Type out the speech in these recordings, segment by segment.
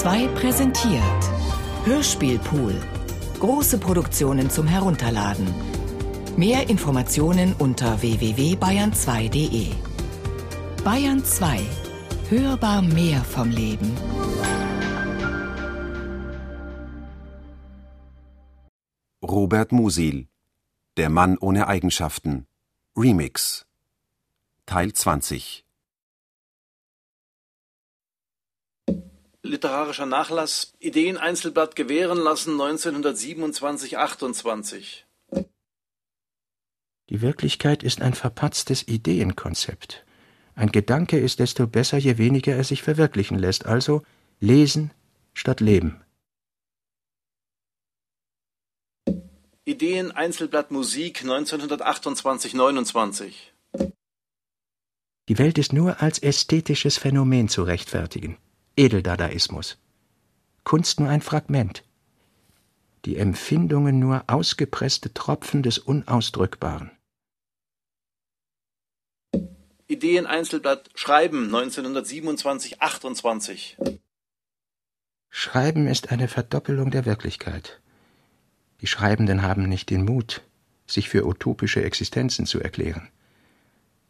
2 präsentiert Hörspielpool. Große Produktionen zum Herunterladen. Mehr Informationen unter www.bayern2.de. Bayern 2. Hörbar mehr vom Leben. Robert Musil Der Mann ohne Eigenschaften Remix Teil 20 Literarischer Nachlass Ideen Einzelblatt gewähren lassen 1927-28. Die Wirklichkeit ist ein verpatztes Ideenkonzept. Ein Gedanke ist desto besser, je weniger er sich verwirklichen lässt. Also lesen statt leben. Ideen Einzelblatt Musik 1928-29. Die Welt ist nur als ästhetisches Phänomen zu rechtfertigen. Edeldadaismus. Kunst nur ein Fragment. Die Empfindungen nur ausgepresste Tropfen des Unausdrückbaren. Ideen Einzelblatt Schreiben 1927-28. Schreiben ist eine Verdoppelung der Wirklichkeit. Die Schreibenden haben nicht den Mut, sich für utopische Existenzen zu erklären.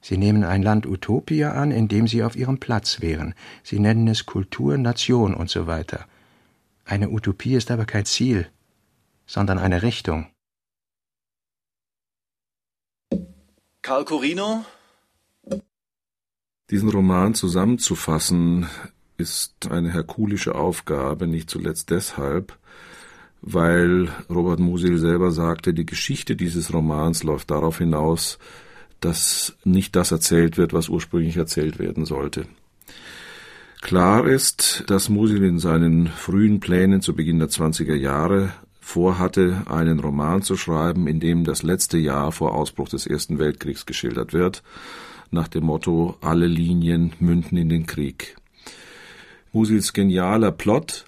Sie nehmen ein Land Utopia an, in dem sie auf ihrem Platz wären. Sie nennen es Kultur, Nation und so weiter. Eine Utopie ist aber kein Ziel, sondern eine Richtung. Karl Corino Diesen Roman zusammenzufassen ist eine herkulische Aufgabe, nicht zuletzt deshalb, weil Robert Musil selber sagte, die Geschichte dieses Romans läuft darauf hinaus, dass nicht das erzählt wird, was ursprünglich erzählt werden sollte. Klar ist, dass Musil in seinen frühen Plänen zu Beginn der 20er Jahre vorhatte, einen Roman zu schreiben, in dem das letzte Jahr vor Ausbruch des Ersten Weltkriegs geschildert wird, nach dem Motto Alle Linien münden in den Krieg. Musils genialer Plot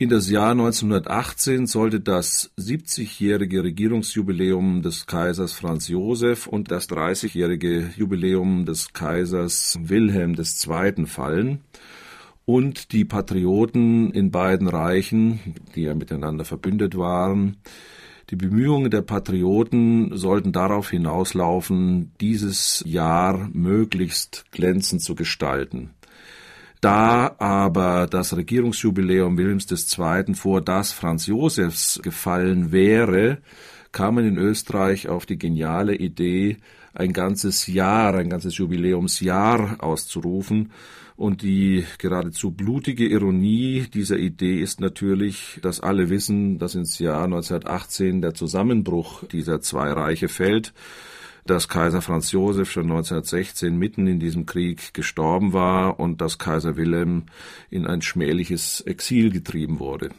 in das Jahr 1918 sollte das 70-jährige Regierungsjubiläum des Kaisers Franz Josef und das 30-jährige Jubiläum des Kaisers Wilhelm II. fallen und die Patrioten in beiden Reichen, die ja miteinander verbündet waren, die Bemühungen der Patrioten sollten darauf hinauslaufen, dieses Jahr möglichst glänzend zu gestalten. Da aber das Regierungsjubiläum Wilhelms II. vor das Franz Josefs gefallen wäre, kam man in Österreich auf die geniale Idee, ein ganzes Jahr, ein ganzes Jubiläumsjahr auszurufen. Und die geradezu blutige Ironie dieser Idee ist natürlich, dass alle wissen, dass ins Jahr 1918 der Zusammenbruch dieser zwei Reiche fällt dass Kaiser Franz Josef schon 1916 mitten in diesem Krieg gestorben war und dass Kaiser Wilhelm in ein schmähliches Exil getrieben wurde.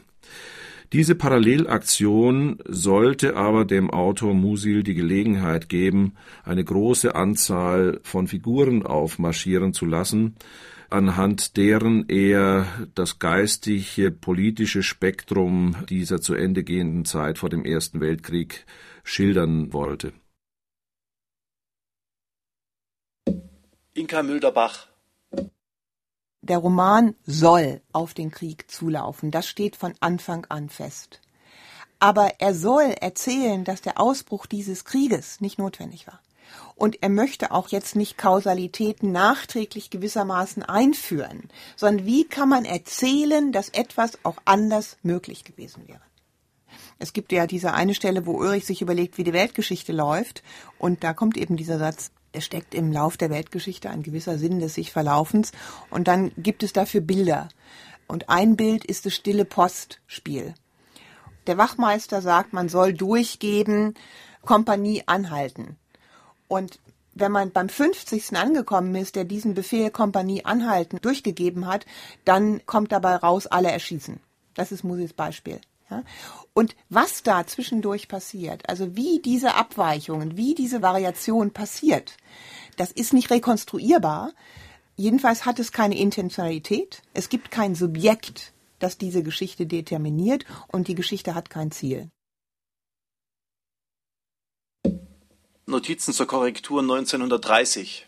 Diese Parallelaktion sollte aber dem Autor Musil die Gelegenheit geben, eine große Anzahl von Figuren aufmarschieren zu lassen, anhand deren er das geistige, politische Spektrum dieser zu Ende gehenden Zeit vor dem Ersten Weltkrieg schildern wollte. Inka Mülderbach. Der Roman soll auf den Krieg zulaufen. Das steht von Anfang an fest. Aber er soll erzählen, dass der Ausbruch dieses Krieges nicht notwendig war. Und er möchte auch jetzt nicht Kausalitäten nachträglich gewissermaßen einführen, sondern wie kann man erzählen, dass etwas auch anders möglich gewesen wäre. Es gibt ja diese eine Stelle, wo Ulrich sich überlegt, wie die Weltgeschichte läuft, und da kommt eben dieser Satz, es steckt im Lauf der Weltgeschichte ein gewisser Sinn des sich Verlaufens und dann gibt es dafür Bilder. Und ein Bild ist das stille Postspiel. Der Wachmeister sagt, man soll durchgeben, Kompanie anhalten. Und wenn man beim 50. angekommen ist, der diesen Befehl Kompanie anhalten durchgegeben hat, dann kommt dabei raus, alle erschießen. Das ist Musis Beispiel. Ja? Und was da zwischendurch passiert, also wie diese Abweichungen, wie diese Variation passiert, das ist nicht rekonstruierbar. Jedenfalls hat es keine Intentionalität. Es gibt kein Subjekt, das diese Geschichte determiniert und die Geschichte hat kein Ziel. Notizen zur Korrektur 1930.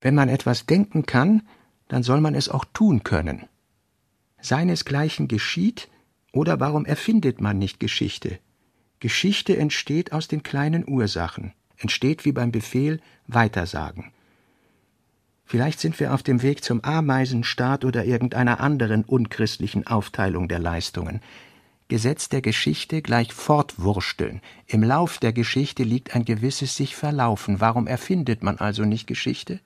Wenn man etwas denken kann, dann soll man es auch tun können. Seinesgleichen geschieht oder warum erfindet man nicht Geschichte? Geschichte entsteht aus den kleinen Ursachen, entsteht wie beim Befehl Weitersagen. Vielleicht sind wir auf dem Weg zum Ameisenstaat oder irgendeiner anderen unchristlichen Aufteilung der Leistungen. Gesetz der Geschichte gleich fortwursteln. Im Lauf der Geschichte liegt ein gewisses sich verlaufen. Warum erfindet man also nicht Geschichte?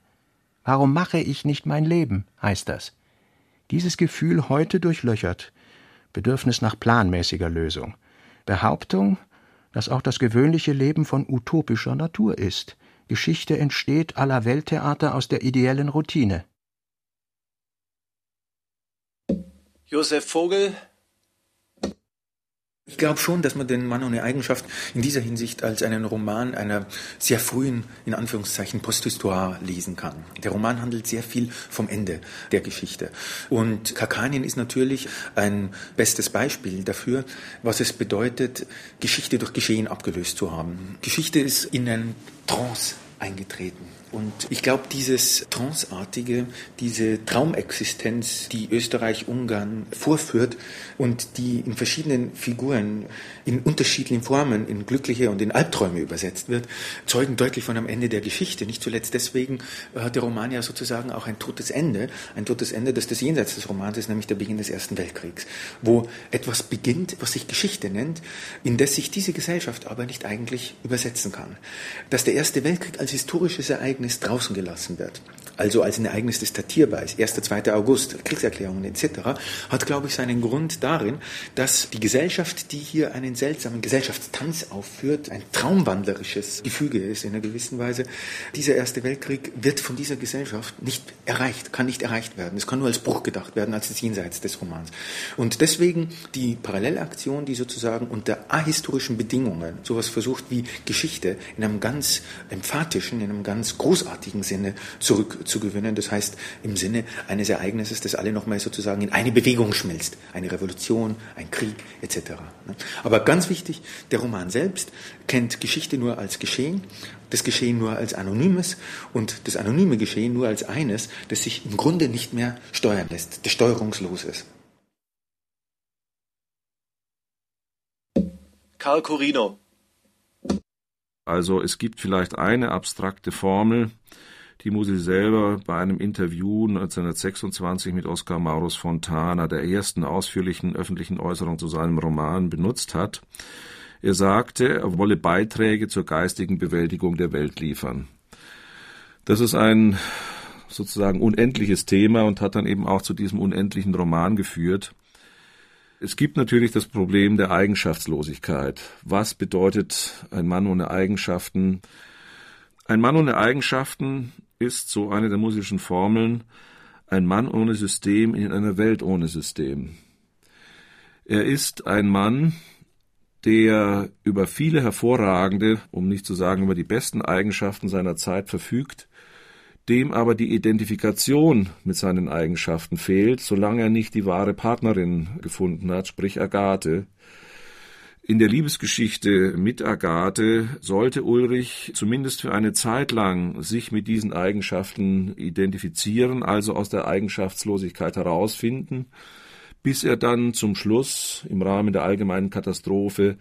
Warum mache ich nicht mein Leben, heißt das. Dieses Gefühl heute durchlöchert. Bedürfnis nach planmäßiger Lösung. Behauptung, dass auch das gewöhnliche Leben von utopischer Natur ist. Geschichte entsteht aller Welttheater aus der ideellen Routine. Josef Vogel, ich glaube schon, dass man den Mann ohne Eigenschaft in dieser Hinsicht als einen Roman einer sehr frühen, in Anführungszeichen, Posthistoire lesen kann. Der Roman handelt sehr viel vom Ende der Geschichte. Und Kakanien ist natürlich ein bestes Beispiel dafür, was es bedeutet, Geschichte durch Geschehen abgelöst zu haben. Geschichte ist in einen Trance eingetreten. Und ich glaube, dieses Tranceartige, diese Traumexistenz, die Österreich-Ungarn vorführt und die in verschiedenen Figuren, in unterschiedlichen Formen, in glückliche und in Albträume übersetzt wird, zeugen deutlich von einem Ende der Geschichte. Nicht zuletzt deswegen hat der Roman ja sozusagen auch ein totes Ende, ein totes Ende, das das Jenseits des Romans ist, nämlich der Beginn des Ersten Weltkriegs, wo etwas beginnt, was sich Geschichte nennt, indes sich diese Gesellschaft aber nicht eigentlich übersetzen kann. Dass der Erste Weltkrieg als historisches Ereignis Ereignis draußen gelassen wird, also als ein Ereignis, das datierbar ist, 1., 2. August, Kriegserklärungen etc., hat, glaube ich, seinen Grund darin, dass die Gesellschaft, die hier einen seltsamen Gesellschaftstanz aufführt, ein traumwandlerisches Gefüge ist in einer gewissen Weise. Dieser Erste Weltkrieg wird von dieser Gesellschaft nicht erreicht, kann nicht erreicht werden. Es kann nur als Bruch gedacht werden, als das Jenseits des Romans. Und deswegen die Parallelaktion, die sozusagen unter ahistorischen Bedingungen sowas versucht wie Geschichte in einem ganz emphatischen, in einem ganz großartigen Sinne zurückzugewinnen. Das heißt, im Sinne eines Ereignisses, das alle nochmal sozusagen in eine Bewegung schmilzt. Eine Revolution, ein Krieg etc. Aber ganz wichtig, der Roman selbst kennt Geschichte nur als Geschehen, das Geschehen nur als Anonymes und das anonyme Geschehen nur als eines, das sich im Grunde nicht mehr steuern lässt, das steuerungslos ist. Karl Corino. Also es gibt vielleicht eine abstrakte Formel, die Musil selber bei einem Interview 1926 mit Oskar Maurus Fontana, der ersten ausführlichen öffentlichen Äußerung zu seinem Roman, benutzt hat. Er sagte, er wolle Beiträge zur geistigen Bewältigung der Welt liefern. Das ist ein sozusagen unendliches Thema und hat dann eben auch zu diesem unendlichen Roman geführt. Es gibt natürlich das Problem der Eigenschaftslosigkeit. Was bedeutet ein Mann ohne Eigenschaften? Ein Mann ohne Eigenschaften ist, so eine der musischen Formeln, ein Mann ohne System in einer Welt ohne System. Er ist ein Mann, der über viele hervorragende, um nicht zu sagen über die besten Eigenschaften seiner Zeit verfügt, dem aber die Identifikation mit seinen Eigenschaften fehlt, solange er nicht die wahre Partnerin gefunden hat, sprich Agathe. In der Liebesgeschichte mit Agathe sollte Ulrich zumindest für eine Zeit lang sich mit diesen Eigenschaften identifizieren, also aus der Eigenschaftslosigkeit herausfinden, bis er dann zum Schluss im Rahmen der allgemeinen Katastrophe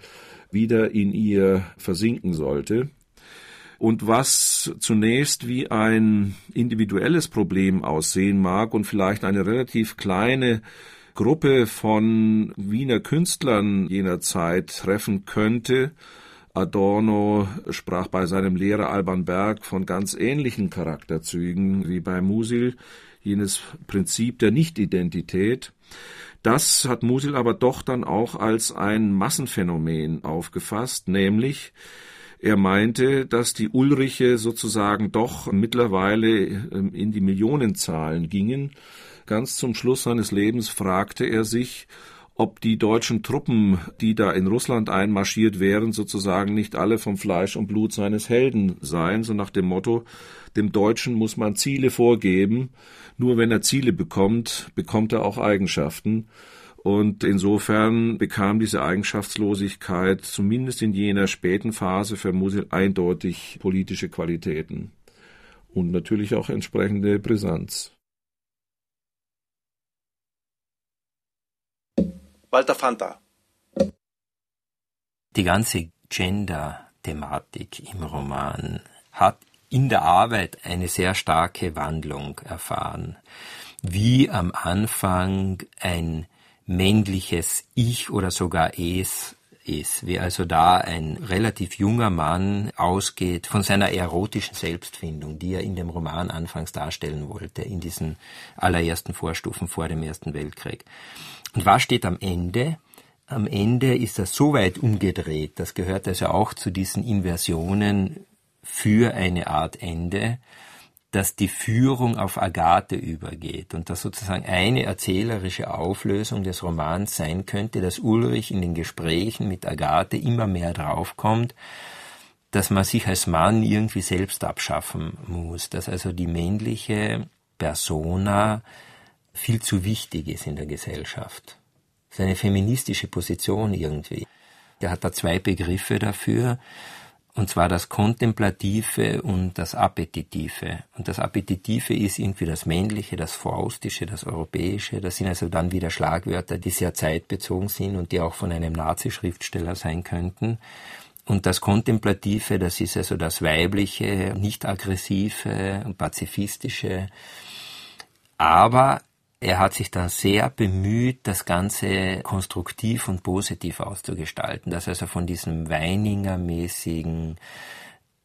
wieder in ihr versinken sollte und was zunächst wie ein individuelles Problem aussehen mag und vielleicht eine relativ kleine Gruppe von Wiener Künstlern jener Zeit treffen könnte, Adorno sprach bei seinem Lehrer Alban Berg von ganz ähnlichen Charakterzügen wie bei Musil, jenes Prinzip der Nichtidentität. Das hat Musil aber doch dann auch als ein Massenphänomen aufgefasst, nämlich er meinte, dass die Ulriche sozusagen doch mittlerweile ähm, in die Millionenzahlen gingen. Ganz zum Schluss seines Lebens fragte er sich, ob die deutschen Truppen, die da in Russland einmarschiert wären, sozusagen nicht alle vom Fleisch und Blut seines Helden seien, so nach dem Motto, dem Deutschen muss man Ziele vorgeben, nur wenn er Ziele bekommt, bekommt er auch Eigenschaften. Und insofern bekam diese Eigenschaftslosigkeit zumindest in jener späten Phase für Musil eindeutig politische Qualitäten und natürlich auch entsprechende Brisanz. Walter Fanta. Die ganze Gender-Thematik im Roman hat in der Arbeit eine sehr starke Wandlung erfahren. Wie am Anfang ein männliches Ich oder sogar Es ist, wie also da ein relativ junger Mann ausgeht von seiner erotischen Selbstfindung, die er in dem Roman anfangs darstellen wollte, in diesen allerersten Vorstufen vor dem Ersten Weltkrieg. Und was steht am Ende? Am Ende ist das so weit umgedreht, das gehört also auch zu diesen Inversionen für eine Art Ende, dass die Führung auf Agathe übergeht und dass sozusagen eine erzählerische Auflösung des Romans sein könnte, dass Ulrich in den Gesprächen mit Agathe immer mehr draufkommt, dass man sich als Mann irgendwie selbst abschaffen muss, dass also die männliche Persona viel zu wichtig ist in der Gesellschaft. Das ist eine feministische Position irgendwie. Er hat da zwei Begriffe dafür und zwar das Kontemplative und das Appetitive. Und das Appetitive ist irgendwie das Männliche, das Faustische, das Europäische. Das sind also dann wieder Schlagwörter, die sehr zeitbezogen sind und die auch von einem Nazi-Schriftsteller sein könnten. Und das Kontemplative, das ist also das Weibliche, nicht aggressive pazifistische. Aber er hat sich dann sehr bemüht, das Ganze konstruktiv und positiv auszugestalten, dass also von diesem Weininger-mäßigen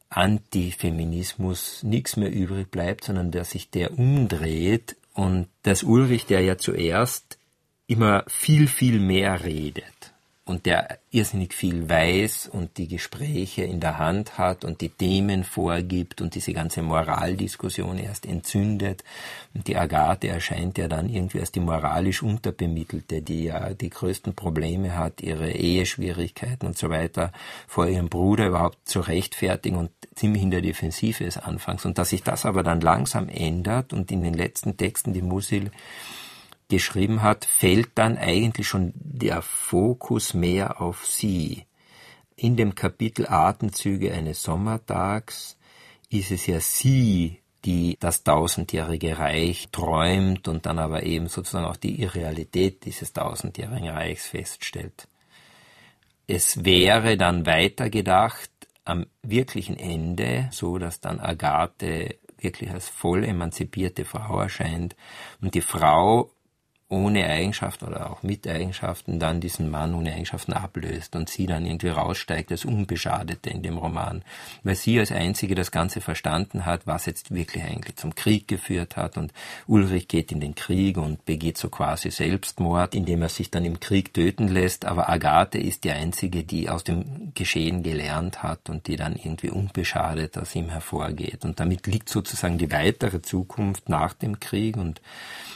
Antifeminismus nichts mehr übrig bleibt, sondern dass sich der umdreht und dass Ulrich, der ja zuerst immer viel, viel mehr redet, und der irrsinnig viel weiß und die Gespräche in der Hand hat und die Themen vorgibt und diese ganze Moraldiskussion erst entzündet. Und die Agathe erscheint ja dann irgendwie als die moralisch Unterbemittelte, die ja die größten Probleme hat, ihre Eheschwierigkeiten und so weiter vor ihrem Bruder überhaupt zu rechtfertigen und ziemlich in der Defensive ist anfangs. Und dass sich das aber dann langsam ändert und in den letzten Texten die Musil geschrieben hat, fällt dann eigentlich schon der Fokus mehr auf sie. In dem Kapitel Atemzüge eines Sommertags ist es ja sie, die das tausendjährige Reich träumt und dann aber eben sozusagen auch die Irrealität dieses tausendjährigen Reichs feststellt. Es wäre dann weitergedacht am wirklichen Ende, so dass dann Agathe wirklich als voll emanzipierte Frau erscheint und die Frau ohne Eigenschaften oder auch mit Eigenschaften dann diesen Mann ohne Eigenschaften ablöst und sie dann irgendwie raussteigt als Unbeschadete in dem Roman, weil sie als Einzige das Ganze verstanden hat, was jetzt wirklich eigentlich zum Krieg geführt hat. Und Ulrich geht in den Krieg und begeht so quasi Selbstmord, indem er sich dann im Krieg töten lässt, aber Agathe ist die Einzige, die aus dem Geschehen gelernt hat und die dann irgendwie unbeschadet aus ihm hervorgeht. Und damit liegt sozusagen die weitere Zukunft nach dem Krieg. Und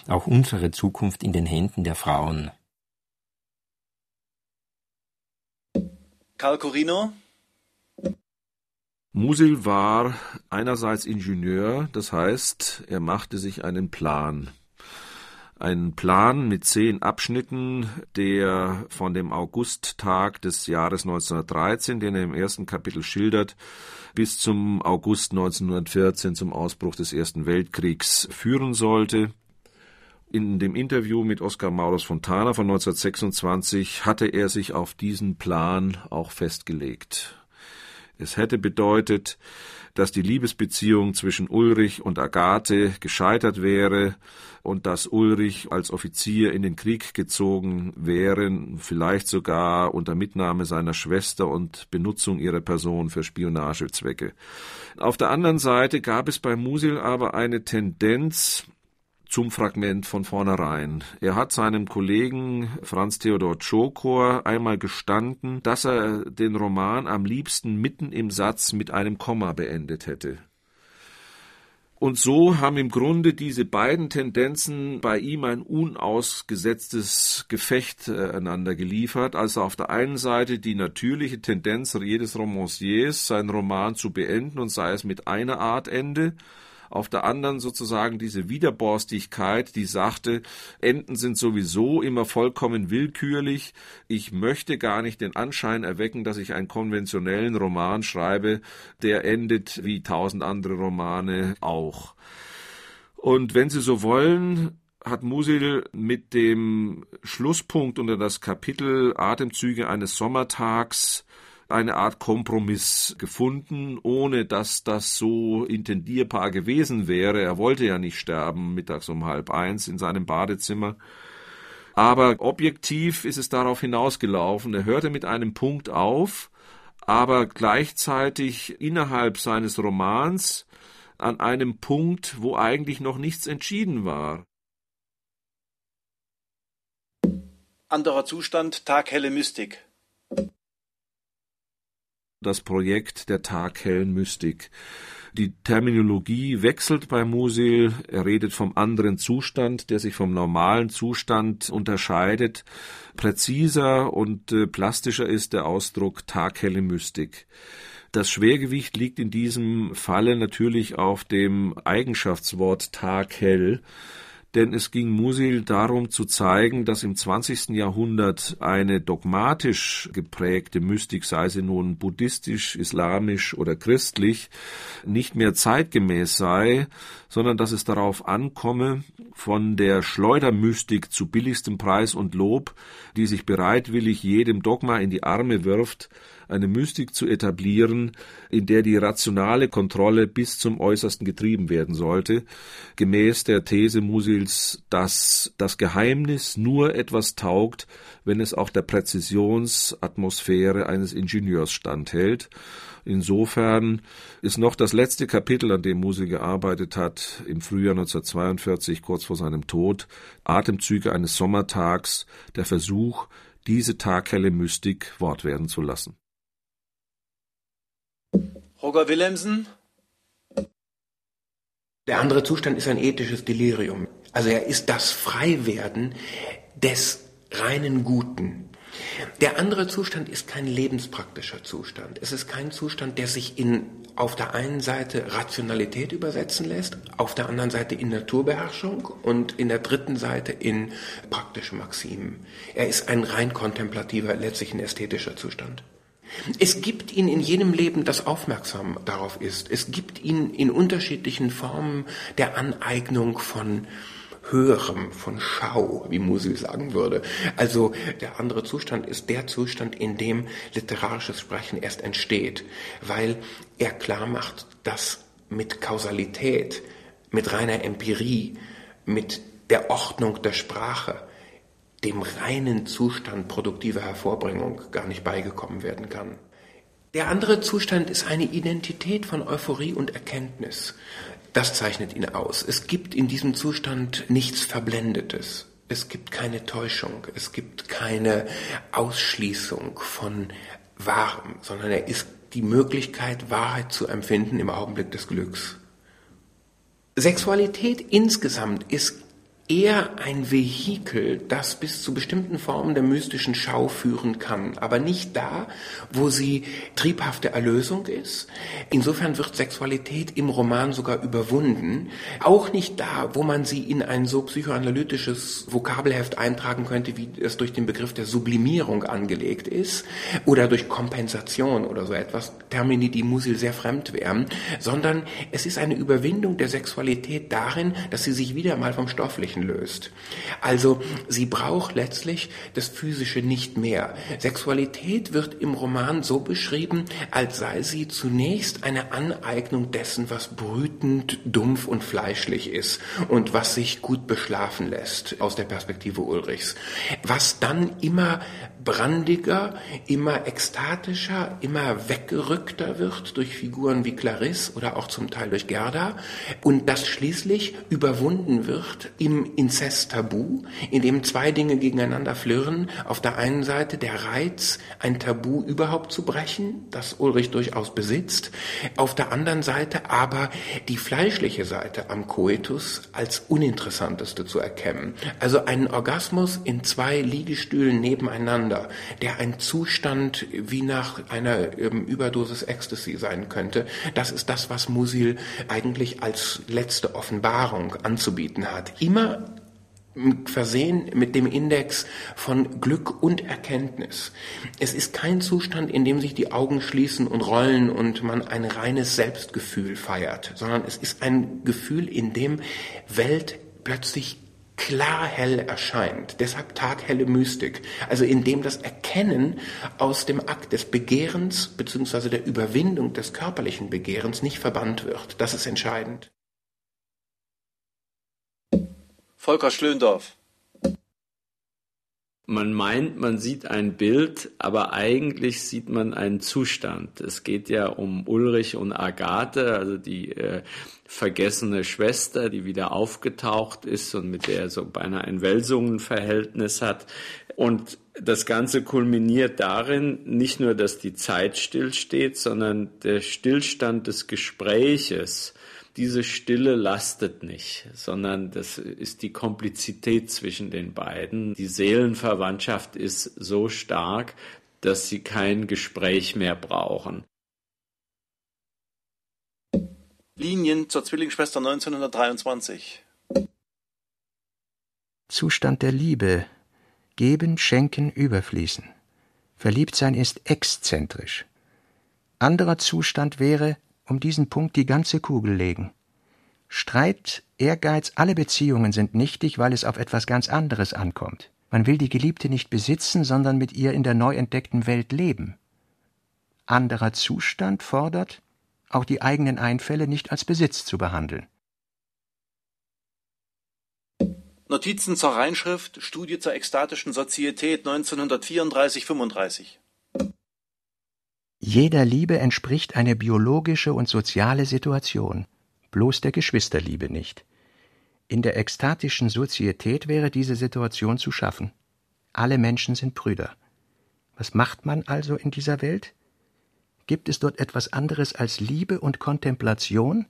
auch unsere Zukunft in den Händen der Frauen. Karl Corino? Musil war einerseits Ingenieur, das heißt, er machte sich einen Plan. Einen Plan mit zehn Abschnitten, der von dem Augusttag des Jahres 1913, den er im ersten Kapitel schildert, bis zum August 1914 zum Ausbruch des Ersten Weltkriegs führen sollte. In dem Interview mit Oskar Maurus Fontana von 1926 hatte er sich auf diesen Plan auch festgelegt. Es hätte bedeutet, dass die Liebesbeziehung zwischen Ulrich und Agathe gescheitert wäre und dass Ulrich als Offizier in den Krieg gezogen wäre, vielleicht sogar unter Mitnahme seiner Schwester und Benutzung ihrer Person für Spionagezwecke. Auf der anderen Seite gab es bei Musil aber eine Tendenz, zum Fragment von vornherein. Er hat seinem Kollegen Franz Theodor Tschokor einmal gestanden, dass er den Roman am liebsten mitten im Satz mit einem Komma beendet hätte. Und so haben im Grunde diese beiden Tendenzen bei ihm ein unausgesetztes Gefecht äh, einander geliefert. Also auf der einen Seite die natürliche Tendenz jedes Romanciers, seinen Roman zu beenden und sei es mit einer Art Ende, auf der anderen sozusagen diese Widerborstigkeit, die sagte, Enden sind sowieso immer vollkommen willkürlich. Ich möchte gar nicht den Anschein erwecken, dass ich einen konventionellen Roman schreibe, der endet wie tausend andere Romane auch. Und wenn Sie so wollen, hat Musil mit dem Schlusspunkt unter das Kapitel Atemzüge eines Sommertags eine Art Kompromiss gefunden, ohne dass das so intendierbar gewesen wäre. Er wollte ja nicht sterben mittags um halb eins in seinem Badezimmer. Aber objektiv ist es darauf hinausgelaufen. Er hörte mit einem Punkt auf, aber gleichzeitig innerhalb seines Romans an einem Punkt, wo eigentlich noch nichts entschieden war. Anderer Zustand, taghelle Mystik das Projekt der taghellen Mystik. Die Terminologie wechselt bei Musil. Er redet vom anderen Zustand, der sich vom normalen Zustand unterscheidet. Präziser und äh, plastischer ist der Ausdruck taghelle Mystik. Das Schwergewicht liegt in diesem Falle natürlich auf dem Eigenschaftswort taghell denn es ging Musil darum zu zeigen, dass im 20. Jahrhundert eine dogmatisch geprägte Mystik, sei sie nun buddhistisch, islamisch oder christlich, nicht mehr zeitgemäß sei, sondern dass es darauf ankomme, von der Schleudermystik zu billigstem Preis und Lob, die sich bereitwillig jedem Dogma in die Arme wirft, eine Mystik zu etablieren, in der die rationale Kontrolle bis zum Äußersten getrieben werden sollte, gemäß der These Musils, dass das Geheimnis nur etwas taugt, wenn es auch der Präzisionsatmosphäre eines Ingenieurs standhält. Insofern ist noch das letzte Kapitel, an dem Musil gearbeitet hat, im Frühjahr 1942, kurz vor seinem Tod, Atemzüge eines Sommertags, der Versuch, diese taghelle Mystik Wort werden zu lassen. Roger Willemsen? Der andere Zustand ist ein ethisches Delirium. Also er ist das Freiwerden des reinen Guten. Der andere Zustand ist kein lebenspraktischer Zustand. Es ist kein Zustand, der sich in auf der einen Seite Rationalität übersetzen lässt, auf der anderen Seite in Naturbeherrschung und in der dritten Seite in praktische Maximen. Er ist ein rein kontemplativer, letztlich ein ästhetischer Zustand. Es gibt ihn in jedem Leben, das aufmerksam darauf ist. Es gibt ihn in unterschiedlichen Formen der Aneignung von Höherem, von Schau, wie Musil sagen würde. Also der andere Zustand ist der Zustand, in dem literarisches Sprechen erst entsteht, weil er klar macht, dass mit Kausalität, mit reiner Empirie, mit der Ordnung der Sprache, dem reinen Zustand produktiver Hervorbringung gar nicht beigekommen werden kann. Der andere Zustand ist eine Identität von Euphorie und Erkenntnis. Das zeichnet ihn aus. Es gibt in diesem Zustand nichts Verblendetes. Es gibt keine Täuschung. Es gibt keine Ausschließung von Wahrem, sondern er ist die Möglichkeit, Wahrheit zu empfinden im Augenblick des Glücks. Sexualität insgesamt ist eher ein Vehikel, das bis zu bestimmten Formen der mystischen Schau führen kann, aber nicht da, wo sie triebhafte Erlösung ist. Insofern wird Sexualität im Roman sogar überwunden. Auch nicht da, wo man sie in ein so psychoanalytisches Vokabelheft eintragen könnte, wie es durch den Begriff der Sublimierung angelegt ist, oder durch Kompensation oder so etwas, Termini, die Musil sehr fremd wären, sondern es ist eine Überwindung der Sexualität darin, dass sie sich wieder mal vom Stofflichen Anführungsstrichen löst. Also sie braucht letztlich das Physische nicht mehr. Sexualität wird im Roman so beschrieben, als sei sie zunächst eine Aneignung dessen, was brütend, dumpf und fleischlich ist und was sich gut beschlafen lässt aus der Perspektive Ulrichs. Was dann immer brandiger, immer ekstatischer, immer weggerückter wird durch Figuren wie Clarisse oder auch zum Teil durch Gerda und das schließlich überwunden wird im Inzest-Tabu, in dem zwei Dinge gegeneinander flirren. Auf der einen Seite der Reiz, ein Tabu überhaupt zu brechen, das Ulrich durchaus besitzt. Auf der anderen Seite aber die fleischliche Seite am Koitus als uninteressanteste zu erkennen. Also einen Orgasmus in zwei Liegestühlen nebeneinander, der ein Zustand wie nach einer ähm, Überdosis Ecstasy sein könnte. Das ist das, was Musil eigentlich als letzte Offenbarung anzubieten hat. Immer versehen mit dem Index von Glück und Erkenntnis. Es ist kein Zustand, in dem sich die Augen schließen und rollen und man ein reines Selbstgefühl feiert, sondern es ist ein Gefühl, in dem Welt plötzlich klar hell erscheint. Deshalb taghelle Mystik. Also indem das Erkennen aus dem Akt des Begehrens bzw. der Überwindung des körperlichen Begehrens nicht verbannt wird. Das ist entscheidend. Volker Schlöndorff. Man meint, man sieht ein Bild, aber eigentlich sieht man einen Zustand. Es geht ja um Ulrich und Agathe, also die äh, vergessene Schwester, die wieder aufgetaucht ist und mit der er so beinahe ein Welsungen-Verhältnis hat. Und das Ganze kulminiert darin, nicht nur, dass die Zeit stillsteht, sondern der Stillstand des Gespräches diese Stille lastet nicht, sondern das ist die Komplizität zwischen den beiden. Die Seelenverwandtschaft ist so stark, dass sie kein Gespräch mehr brauchen. Linien zur Zwillingsschwester 1923. Zustand der Liebe. Geben, schenken, überfließen. Verliebtsein ist exzentrisch. Anderer Zustand wäre um diesen Punkt die ganze Kugel legen. Streit, Ehrgeiz, alle Beziehungen sind nichtig, weil es auf etwas ganz anderes ankommt. Man will die Geliebte nicht besitzen, sondern mit ihr in der neu entdeckten Welt leben. Anderer Zustand fordert, auch die eigenen Einfälle nicht als Besitz zu behandeln. Notizen zur Reinschrift, Studie zur ekstatischen Sozietät 1934-35. Jeder Liebe entspricht eine biologische und soziale Situation, bloß der Geschwisterliebe nicht. In der ekstatischen Sozietät wäre diese Situation zu schaffen. Alle Menschen sind Brüder. Was macht man also in dieser Welt? Gibt es dort etwas anderes als Liebe und Kontemplation?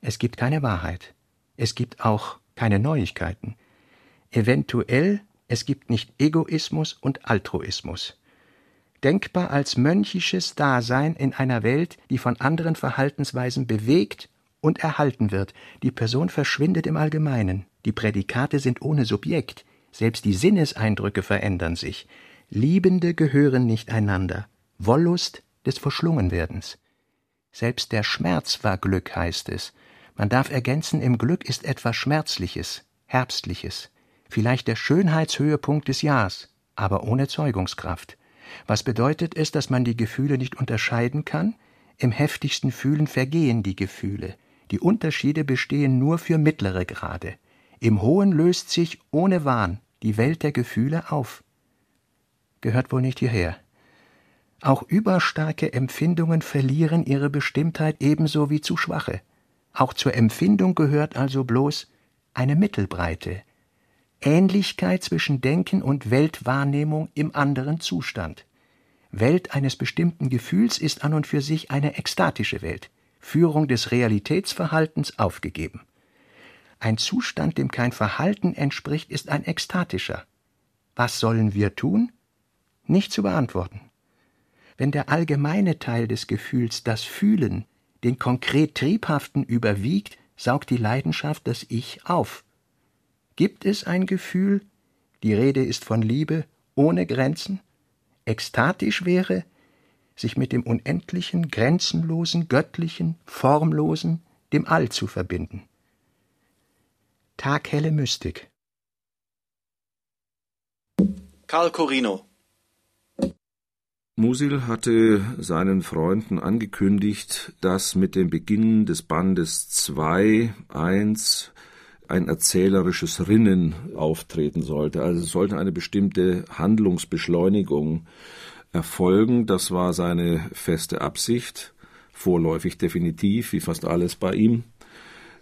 Es gibt keine Wahrheit. Es gibt auch keine Neuigkeiten. Eventuell, es gibt nicht Egoismus und Altruismus denkbar als mönchisches Dasein in einer Welt, die von anderen Verhaltensweisen bewegt und erhalten wird. Die Person verschwindet im Allgemeinen. Die Prädikate sind ohne Subjekt. Selbst die Sinneseindrücke verändern sich. Liebende gehören nicht einander. Wollust des Verschlungenwerdens. Selbst der Schmerz war Glück, heißt es. Man darf ergänzen, im Glück ist etwas Schmerzliches, Herbstliches, vielleicht der Schönheitshöhepunkt des Jahres, aber ohne Zeugungskraft. Was bedeutet es, dass man die Gefühle nicht unterscheiden kann? Im heftigsten Fühlen vergehen die Gefühle. Die Unterschiede bestehen nur für mittlere Grade. Im Hohen löst sich ohne Wahn die Welt der Gefühle auf. Gehört wohl nicht hierher. Auch überstarke Empfindungen verlieren ihre Bestimmtheit ebenso wie zu schwache. Auch zur Empfindung gehört also bloß eine Mittelbreite, Ähnlichkeit zwischen Denken und Weltwahrnehmung im anderen Zustand. Welt eines bestimmten Gefühls ist an und für sich eine ekstatische Welt, Führung des Realitätsverhaltens aufgegeben. Ein Zustand, dem kein Verhalten entspricht, ist ein ekstatischer. Was sollen wir tun? Nicht zu beantworten. Wenn der allgemeine Teil des Gefühls, das Fühlen, den konkret Triebhaften überwiegt, saugt die Leidenschaft das Ich auf Gibt es ein Gefühl, die Rede ist von Liebe ohne Grenzen, ekstatisch wäre, sich mit dem Unendlichen, Grenzenlosen, Göttlichen, Formlosen, dem All zu verbinden. Taghelle Mystik. Karl Corino Musil hatte seinen Freunden angekündigt, dass mit dem Beginn des Bandes 2, 1 ein erzählerisches Rinnen auftreten sollte. Also sollte eine bestimmte Handlungsbeschleunigung erfolgen. Das war seine feste Absicht, vorläufig definitiv, wie fast alles bei ihm.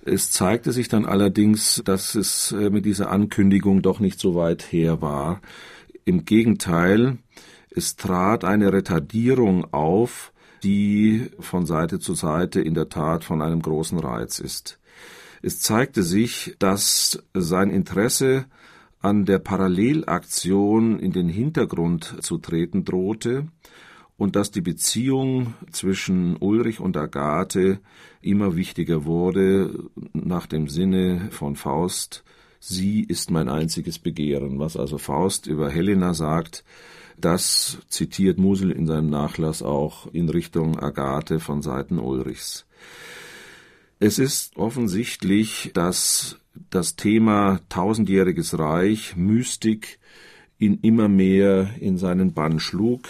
Es zeigte sich dann allerdings, dass es äh, mit dieser Ankündigung doch nicht so weit her war. Im Gegenteil, es trat eine Retardierung auf, die von Seite zu Seite in der Tat von einem großen Reiz ist. Es zeigte sich, dass sein Interesse an der Parallelaktion in den Hintergrund zu treten drohte und dass die Beziehung zwischen Ulrich und Agathe immer wichtiger wurde, nach dem Sinne von Faust, sie ist mein einziges Begehren. Was also Faust über Helena sagt, das zitiert Musel in seinem Nachlass auch in Richtung Agathe von Seiten Ulrichs. Es ist offensichtlich, dass das Thema tausendjähriges Reich, Mystik, ihn immer mehr in seinen Bann schlug.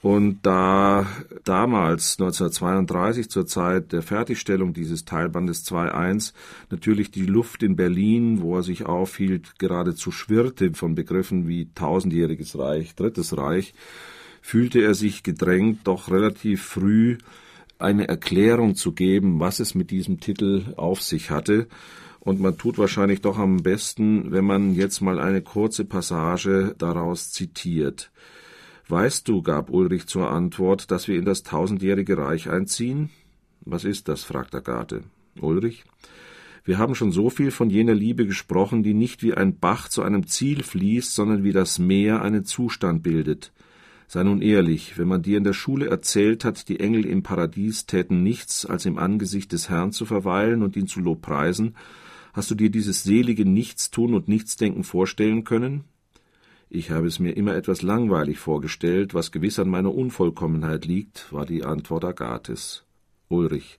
Und da damals 1932 zur Zeit der Fertigstellung dieses Teilbandes 2.1 natürlich die Luft in Berlin, wo er sich aufhielt, geradezu schwirrte von Begriffen wie tausendjähriges Reich, drittes Reich, fühlte er sich gedrängt, doch relativ früh eine Erklärung zu geben, was es mit diesem Titel auf sich hatte. Und man tut wahrscheinlich doch am besten, wenn man jetzt mal eine kurze Passage daraus zitiert. Weißt du, gab Ulrich zur Antwort, dass wir in das tausendjährige Reich einziehen? Was ist das? fragt Agathe. Ulrich? Wir haben schon so viel von jener Liebe gesprochen, die nicht wie ein Bach zu einem Ziel fließt, sondern wie das Meer einen Zustand bildet. Sei nun ehrlich, wenn man dir in der Schule erzählt hat, die Engel im Paradies täten nichts, als im Angesicht des Herrn zu verweilen und ihn zu Lobpreisen, hast du dir dieses selige Nichtstun und Nichtsdenken vorstellen können? Ich habe es mir immer etwas langweilig vorgestellt, was gewiss an meiner Unvollkommenheit liegt, war die Antwort Agathes. Ulrich.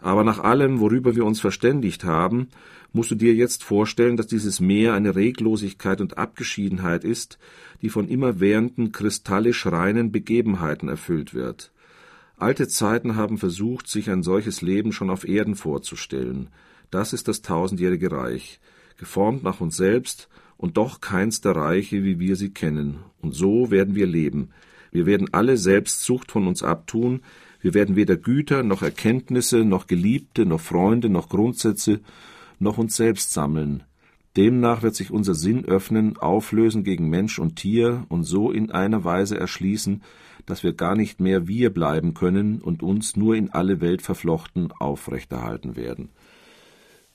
Aber nach allem, worüber wir uns verständigt haben, musst du dir jetzt vorstellen, dass dieses Meer eine Reglosigkeit und Abgeschiedenheit ist, die von immerwährenden kristallisch reinen Begebenheiten erfüllt wird. Alte Zeiten haben versucht, sich ein solches Leben schon auf Erden vorzustellen. Das ist das tausendjährige Reich, geformt nach uns selbst und doch keins der Reiche, wie wir sie kennen. Und so werden wir leben. Wir werden alle Selbstsucht von uns abtun, wir werden weder Güter noch Erkenntnisse noch Geliebte noch Freunde noch Grundsätze noch uns selbst sammeln. Demnach wird sich unser Sinn öffnen, auflösen gegen Mensch und Tier und so in einer Weise erschließen, dass wir gar nicht mehr wir bleiben können und uns nur in alle Welt verflochten aufrechterhalten werden.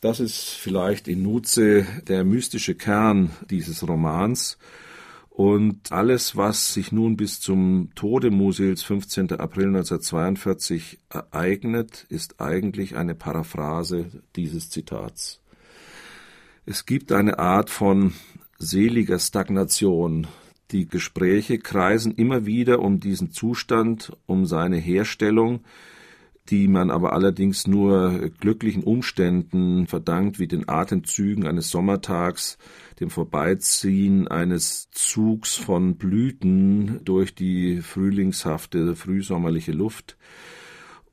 Das ist vielleicht in Nutze der mystische Kern dieses Romans. Und alles, was sich nun bis zum Tode Musils 15. April 1942 ereignet, ist eigentlich eine Paraphrase dieses Zitats. Es gibt eine Art von seliger Stagnation. Die Gespräche kreisen immer wieder um diesen Zustand, um seine Herstellung, die man aber allerdings nur glücklichen Umständen verdankt, wie den Atemzügen eines Sommertags, dem Vorbeiziehen eines Zugs von Blüten durch die frühlingshafte, frühsommerliche Luft.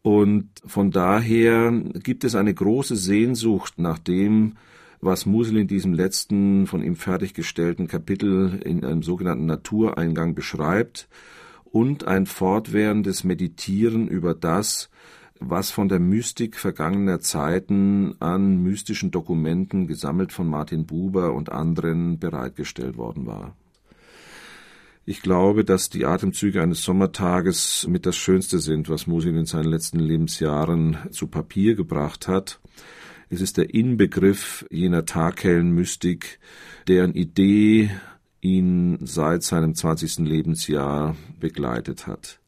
Und von daher gibt es eine große Sehnsucht nach dem, was Musil in diesem letzten von ihm fertiggestellten Kapitel in einem sogenannten Natureingang beschreibt und ein fortwährendes Meditieren über das, was von der Mystik vergangener Zeiten an mystischen Dokumenten gesammelt von Martin Buber und anderen bereitgestellt worden war. Ich glaube, dass die Atemzüge eines Sommertages mit das Schönste sind, was Musil in seinen letzten Lebensjahren zu Papier gebracht hat. Es ist der Inbegriff jener taghellen Mystik, deren Idee ihn seit seinem 20. Lebensjahr begleitet hat.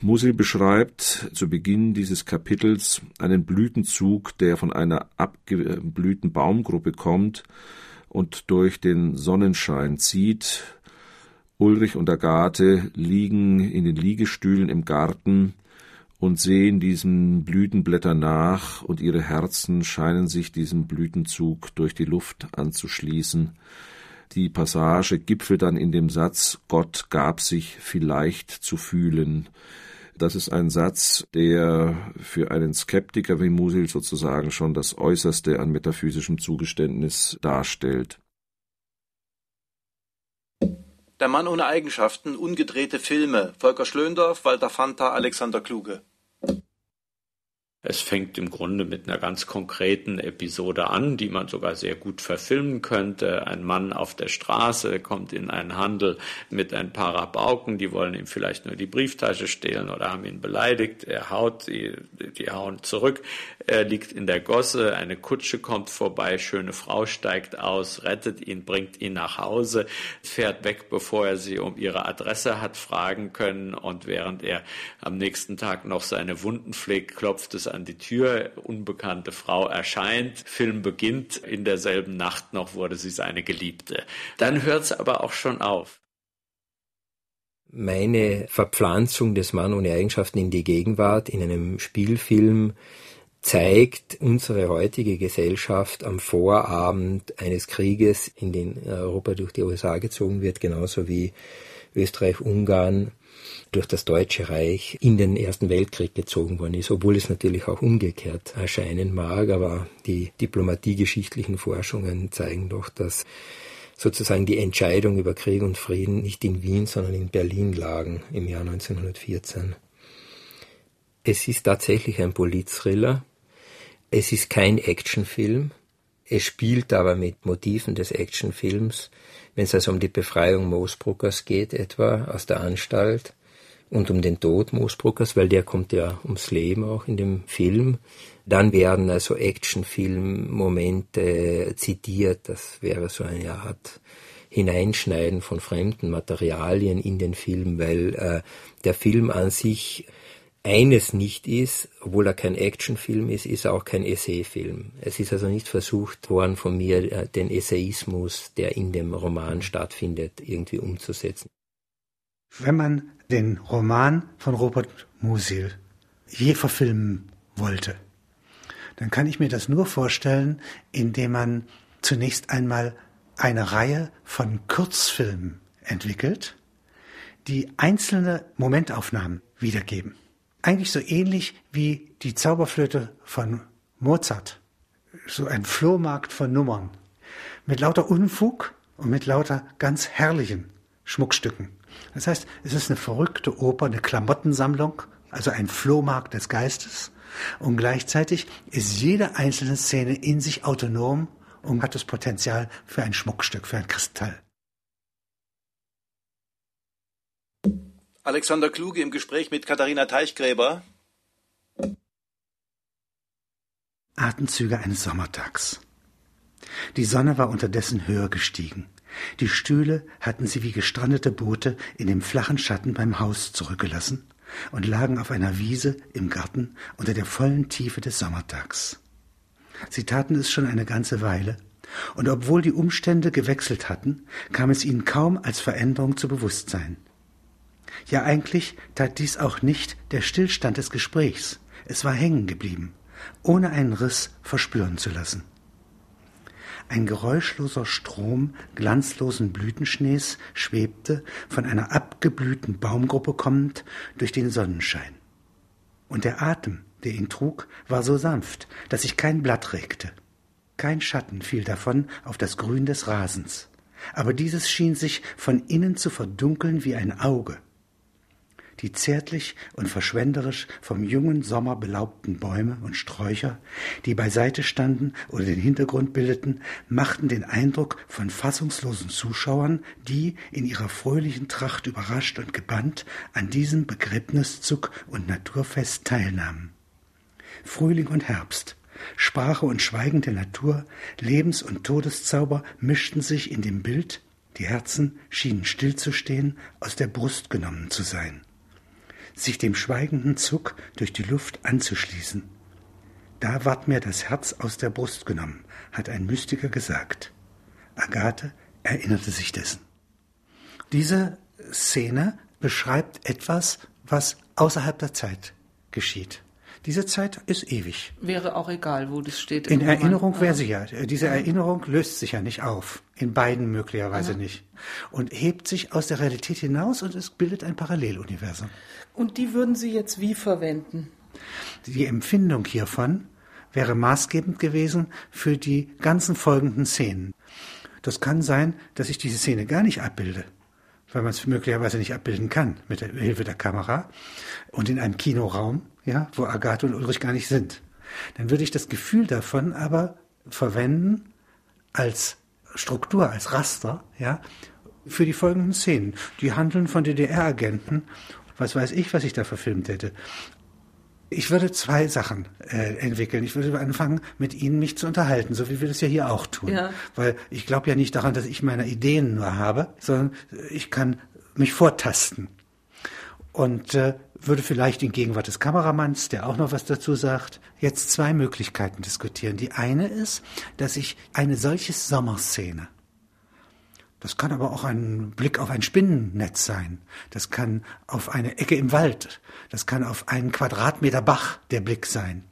Musil beschreibt zu Beginn dieses Kapitels einen Blütenzug, der von einer abgeblühten Baumgruppe kommt und durch den Sonnenschein zieht. Ulrich und Agathe liegen in den Liegestühlen im Garten und sehen diesen Blütenblättern nach, und ihre Herzen scheinen sich diesem Blütenzug durch die Luft anzuschließen. Die Passage gipfelt dann in dem Satz Gott gab sich vielleicht zu fühlen. Das ist ein Satz, der für einen Skeptiker wie Musil sozusagen schon das Äußerste an metaphysischem Zugeständnis darstellt. Der Mann ohne Eigenschaften, ungedrehte Filme, Volker Schlöndorff, Walter Fanta, Alexander Kluge. Es fängt im Grunde mit einer ganz konkreten Episode an, die man sogar sehr gut verfilmen könnte. Ein Mann auf der Straße kommt in einen Handel mit ein paar Rabauken, die wollen ihm vielleicht nur die Brieftasche stehlen oder haben ihn beleidigt. Er haut, die, die hauen zurück. Er liegt in der Gosse, eine Kutsche kommt vorbei, schöne Frau steigt aus, rettet ihn, bringt ihn nach Hause, fährt weg, bevor er sie um ihre Adresse hat fragen können und während er am nächsten Tag noch seine Wunden pflegt, klopft es an die Tür, unbekannte Frau erscheint, Film beginnt, in derselben Nacht noch wurde sie seine Geliebte. Dann hört es aber auch schon auf. Meine Verpflanzung des Mann ohne Eigenschaften in die Gegenwart in einem Spielfilm zeigt unsere heutige Gesellschaft am Vorabend eines Krieges, in den Europa durch die USA gezogen wird, genauso wie Österreich, Ungarn durch das Deutsche Reich in den Ersten Weltkrieg gezogen worden ist, obwohl es natürlich auch umgekehrt erscheinen mag, aber die diplomatiegeschichtlichen Forschungen zeigen doch, dass sozusagen die Entscheidung über Krieg und Frieden nicht in Wien, sondern in Berlin lagen im Jahr 1914. Es ist tatsächlich ein Politthriller. Es ist kein Actionfilm. Es spielt aber mit Motiven des Actionfilms, wenn es also um die Befreiung Moosbruckers geht, etwa aus der Anstalt und um den Tod Moosbruckers, weil der kommt ja ums Leben auch in dem Film. Dann werden also Actionfilm-Momente zitiert. Das wäre so eine Art Hineinschneiden von fremden Materialien in den Film, weil äh, der Film an sich eines nicht ist, obwohl er kein Actionfilm ist, ist er auch kein Essayfilm. Es ist also nicht versucht worden von mir, äh, den Essayismus, der in dem Roman stattfindet, irgendwie umzusetzen. Wenn man den Roman von Robert Musil je verfilmen wollte, dann kann ich mir das nur vorstellen, indem man zunächst einmal eine Reihe von Kurzfilmen entwickelt, die einzelne Momentaufnahmen wiedergeben. Eigentlich so ähnlich wie die Zauberflöte von Mozart. So ein Flohmarkt von Nummern. Mit lauter Unfug und mit lauter ganz herrlichen Schmuckstücken. Das heißt, es ist eine verrückte Oper, eine Klamottensammlung, also ein Flohmarkt des Geistes. Und gleichzeitig ist jede einzelne Szene in sich autonom und hat das Potenzial für ein Schmuckstück, für ein Kristall. Alexander Kluge im Gespräch mit Katharina Teichgräber. Atemzüge eines Sommertags. Die Sonne war unterdessen höher gestiegen. Die Stühle hatten sie wie gestrandete Boote in dem flachen Schatten beim Haus zurückgelassen und lagen auf einer Wiese im Garten unter der vollen Tiefe des Sommertags. Sie taten es schon eine ganze Weile, und obwohl die Umstände gewechselt hatten, kam es ihnen kaum als Veränderung zu Bewusstsein. Ja, eigentlich tat dies auch nicht der Stillstand des Gesprächs. Es war hängen geblieben, ohne einen Riss verspüren zu lassen. Ein geräuschloser Strom glanzlosen Blütenschnees schwebte, von einer abgeblühten Baumgruppe kommend, durch den Sonnenschein. Und der Atem, der ihn trug, war so sanft, dass sich kein Blatt regte. Kein Schatten fiel davon auf das Grün des Rasens. Aber dieses schien sich von innen zu verdunkeln wie ein Auge, die zärtlich und verschwenderisch vom jungen Sommer belaubten Bäume und Sträucher, die beiseite standen oder den Hintergrund bildeten, machten den Eindruck von fassungslosen Zuschauern, die in ihrer fröhlichen Tracht überrascht und gebannt an diesem Begräbniszug und Naturfest teilnahmen. Frühling und Herbst, Sprache und Schweigen der Natur, Lebens- und Todeszauber mischten sich in dem Bild, die Herzen schienen stillzustehen, aus der Brust genommen zu sein sich dem schweigenden Zug durch die Luft anzuschließen. Da ward mir das Herz aus der Brust genommen, hat ein Mystiker gesagt. Agathe erinnerte sich dessen. Diese Szene beschreibt etwas, was außerhalb der Zeit geschieht. Diese Zeit ist ewig. Wäre auch egal, wo das steht. In Erinnerung wäre sie ja. Diese Erinnerung löst sich ja nicht auf. In beiden möglicherweise ja. nicht. Und hebt sich aus der Realität hinaus und es bildet ein Paralleluniversum. Und die würden Sie jetzt wie verwenden? Die Empfindung hiervon wäre maßgebend gewesen für die ganzen folgenden Szenen. Das kann sein, dass ich diese Szene gar nicht abbilde, weil man es möglicherweise nicht abbilden kann mit der Hilfe der Kamera und in einem Kinoraum ja, wo Agathe und Ulrich gar nicht sind. Dann würde ich das Gefühl davon aber verwenden als Struktur, als Raster, ja, für die folgenden Szenen. Die handeln von DDR-Agenten. Was weiß ich, was ich da verfilmt hätte. Ich würde zwei Sachen äh, entwickeln. Ich würde anfangen, mit Ihnen mich zu unterhalten, so wie wir das ja hier auch tun. Ja. Weil ich glaube ja nicht daran, dass ich meine Ideen nur habe, sondern ich kann mich vortasten. Und äh, würde vielleicht in Gegenwart des Kameramanns, der auch noch was dazu sagt, jetzt zwei Möglichkeiten diskutieren. Die eine ist, dass ich eine solche Sommerszene, das kann aber auch ein Blick auf ein Spinnennetz sein, das kann auf eine Ecke im Wald, das kann auf einen Quadratmeter Bach der Blick sein.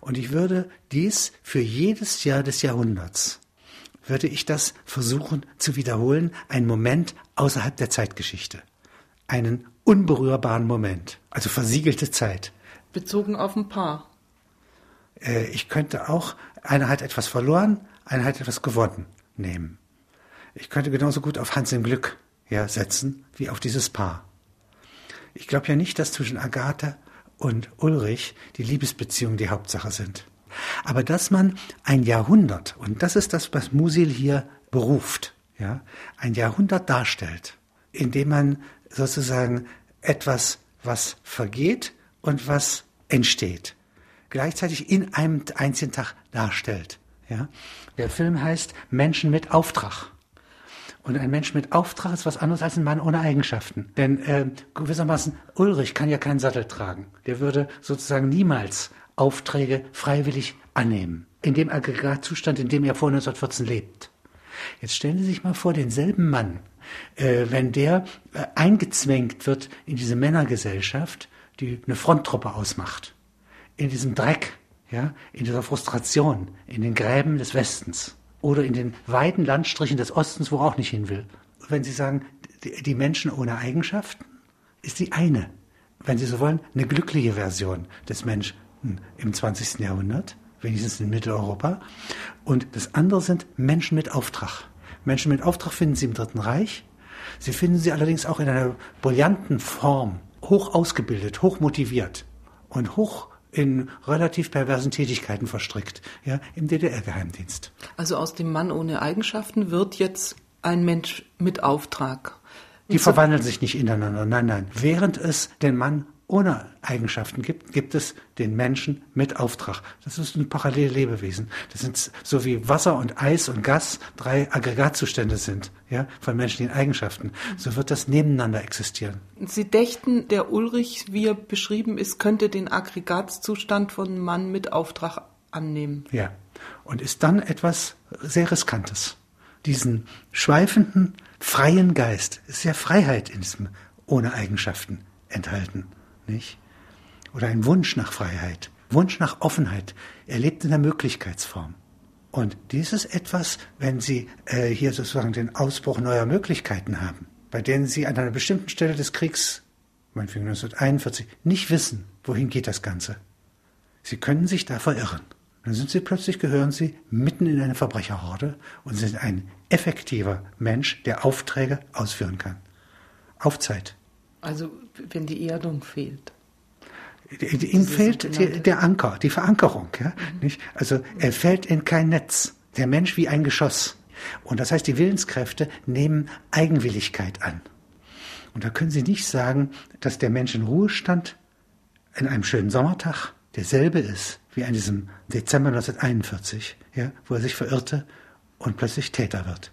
Und ich würde dies für jedes Jahr des Jahrhunderts, würde ich das versuchen zu wiederholen, einen Moment außerhalb der Zeitgeschichte. Einen unberührbaren Moment, also versiegelte Zeit. Bezogen auf ein Paar. Äh, ich könnte auch, einer hat etwas verloren, einer hat etwas gewonnen nehmen. Ich könnte genauso gut auf Hans im Glück ja, setzen, wie auf dieses Paar. Ich glaube ja nicht, dass zwischen Agathe und Ulrich die Liebesbeziehungen die Hauptsache sind. Aber dass man ein Jahrhundert, und das ist das, was Musil hier beruft, ja, ein Jahrhundert darstellt, indem man sozusagen etwas, was vergeht und was entsteht, gleichzeitig in einem einzigen Tag darstellt. Ja. Der Film heißt Menschen mit Auftrag. Und ein Mensch mit Auftrag ist was anderes als ein Mann ohne Eigenschaften. Denn äh, gewissermaßen Ulrich kann ja keinen Sattel tragen. Der würde sozusagen niemals Aufträge freiwillig annehmen. In dem Aggregatzustand, in dem er vor 1914 lebt. Jetzt stellen Sie sich mal vor, denselben Mann, äh, wenn der äh, eingezwängt wird in diese Männergesellschaft, die eine Fronttruppe ausmacht, in diesem Dreck, ja, in dieser Frustration, in den Gräben des Westens oder in den weiten Landstrichen des Ostens, wo er auch nicht hin will. Wenn Sie sagen, die Menschen ohne Eigenschaften, ist die eine, wenn Sie so wollen, eine glückliche Version des Menschen im 20. Jahrhundert, wenigstens in Mitteleuropa. Und das andere sind Menschen mit Auftrag. Menschen mit Auftrag finden Sie im Dritten Reich. Sie finden sie allerdings auch in einer brillanten Form, hoch ausgebildet, hoch motiviert und hoch in relativ perversen Tätigkeiten verstrickt, ja, im DDR-Geheimdienst. Also aus dem Mann ohne Eigenschaften wird jetzt ein Mensch mit Auftrag. Die verwandeln sich nicht ineinander, nein, nein. Während es den Mann ohne Eigenschaften gibt, gibt es den Menschen mit Auftrag. Das ist ein parallele Lebewesen. Das sind so wie Wasser und Eis und Gas drei Aggregatzustände sind, ja, von menschlichen Eigenschaften. So wird das nebeneinander existieren. Sie dächten, der Ulrich, wie er beschrieben ist, könnte den Aggregatzustand von Mann mit Auftrag annehmen. Ja. Und ist dann etwas sehr Riskantes. Diesen schweifenden, freien Geist, ist ja Freiheit in diesem ohne Eigenschaften enthalten nicht? Oder ein Wunsch nach Freiheit, Wunsch nach Offenheit. Er lebt in der Möglichkeitsform. Und dies ist etwas, wenn Sie äh, hier sozusagen den Ausbruch neuer Möglichkeiten haben, bei denen Sie an einer bestimmten Stelle des Kriegs, meinetwegen 1941, nicht wissen, wohin geht das Ganze. Sie können sich da verirren. Dann sind Sie plötzlich, gehören Sie mitten in eine Verbrecherhorde und sind ein effektiver Mensch, der Aufträge ausführen kann. Auf Zeit. Also wenn die Erdung fehlt. Ihm fehlt die, der Anker, die Verankerung. Ja? Mhm. Nicht? Also er fällt in kein Netz. Der Mensch wie ein Geschoss. Und das heißt, die Willenskräfte nehmen Eigenwilligkeit an. Und da können Sie nicht sagen, dass der Mensch in Ruhestand in einem schönen Sommertag derselbe ist wie an diesem Dezember 1941, ja, wo er sich verirrte und plötzlich Täter wird.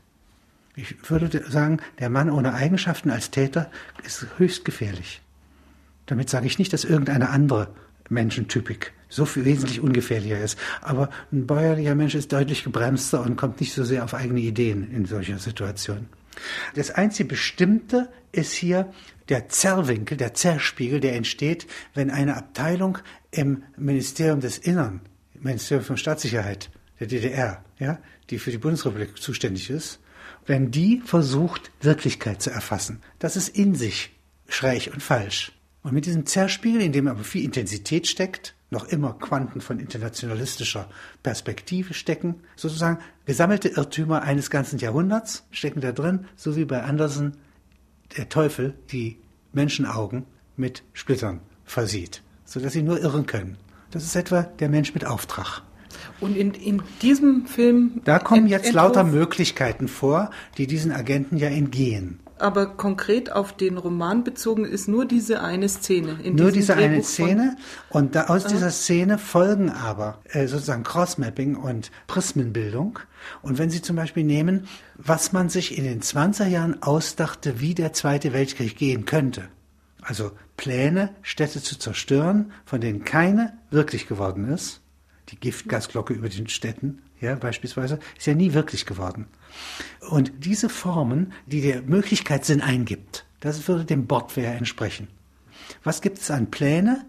Ich würde sagen, der Mann ohne Eigenschaften als Täter ist höchst gefährlich. Damit sage ich nicht, dass irgendeine andere Menschentypik so viel wesentlich ungefährlicher ist. Aber ein bäuerlicher Mensch ist deutlich gebremster und kommt nicht so sehr auf eigene Ideen in solcher Situation. Das einzige Bestimmte ist hier der Zerrwinkel, der Zerrspiegel, der entsteht, wenn eine Abteilung im Ministerium des Innern, Ministerium für Staatssicherheit der DDR, ja, die für die Bundesrepublik zuständig ist, wenn die versucht, Wirklichkeit zu erfassen. Das ist in sich schräg und falsch. Und mit diesem Zerspiegel, in dem aber viel Intensität steckt, noch immer Quanten von internationalistischer Perspektive stecken, sozusagen gesammelte Irrtümer eines ganzen Jahrhunderts stecken da drin, so wie bei Andersen der Teufel die Menschenaugen mit Splittern versieht, sodass sie nur irren können. Das ist etwa der Mensch mit Auftrag. Und in, in diesem Film. Da kommen jetzt lauter Möglichkeiten vor, die diesen Agenten ja entgehen. Aber konkret auf den Roman bezogen ist nur diese eine Szene. nur diese Drehbuch eine Szene. Und da, aus ah. dieser Szene folgen aber äh, sozusagen Crossmapping und Prismenbildung. Und wenn Sie zum Beispiel nehmen, was man sich in den 20er Jahren ausdachte, wie der Zweite Weltkrieg gehen könnte. Also Pläne, Städte zu zerstören, von denen keine wirklich geworden ist die Giftgasglocke über den Städten, ja, beispielsweise, ist ja nie wirklich geworden. Und diese Formen, die der Möglichkeitssinn eingibt, das würde dem Bordwehr entsprechen. Was gibt es an Pläne,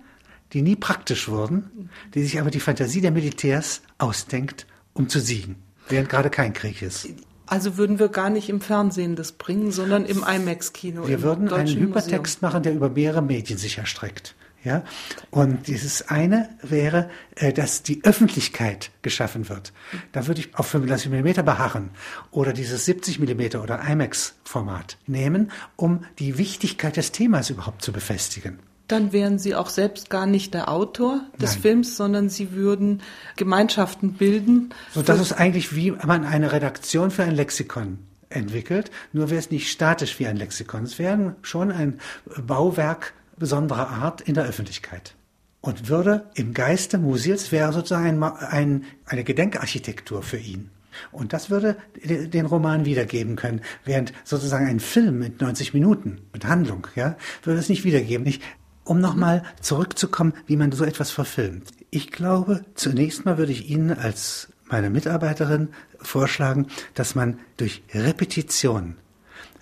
die nie praktisch wurden, die sich aber die Fantasie der Militärs ausdenkt, um zu siegen, während gerade kein Krieg ist. Also würden wir gar nicht im Fernsehen das bringen, sondern im IMAX-Kino. Wir würden einen Hypertext Museum. machen, der über mehrere Medien sich erstreckt. Ja? Und dieses eine wäre, äh, dass die Öffentlichkeit geschaffen wird. Da würde ich auf 35 mm beharren oder dieses 70 mm oder IMAX-Format nehmen, um die Wichtigkeit des Themas überhaupt zu befestigen. Dann wären Sie auch selbst gar nicht der Autor des Nein. Films, sondern Sie würden Gemeinschaften bilden. So, das ist eigentlich wie man eine Redaktion für ein Lexikon entwickelt, nur wäre es nicht statisch wie ein Lexikon. Es wäre schon ein Bauwerk besonderer Art in der Öffentlichkeit. Und würde im Geiste Musils wäre sozusagen ein, ein, eine Gedenkarchitektur für ihn. Und das würde den Roman wiedergeben können, während sozusagen ein Film mit 90 Minuten mit Handlung, ja, würde es nicht wiedergeben. Ich, um nochmal zurückzukommen, wie man so etwas verfilmt. Ich glaube, zunächst mal würde ich Ihnen als meine Mitarbeiterin vorschlagen, dass man durch Repetition,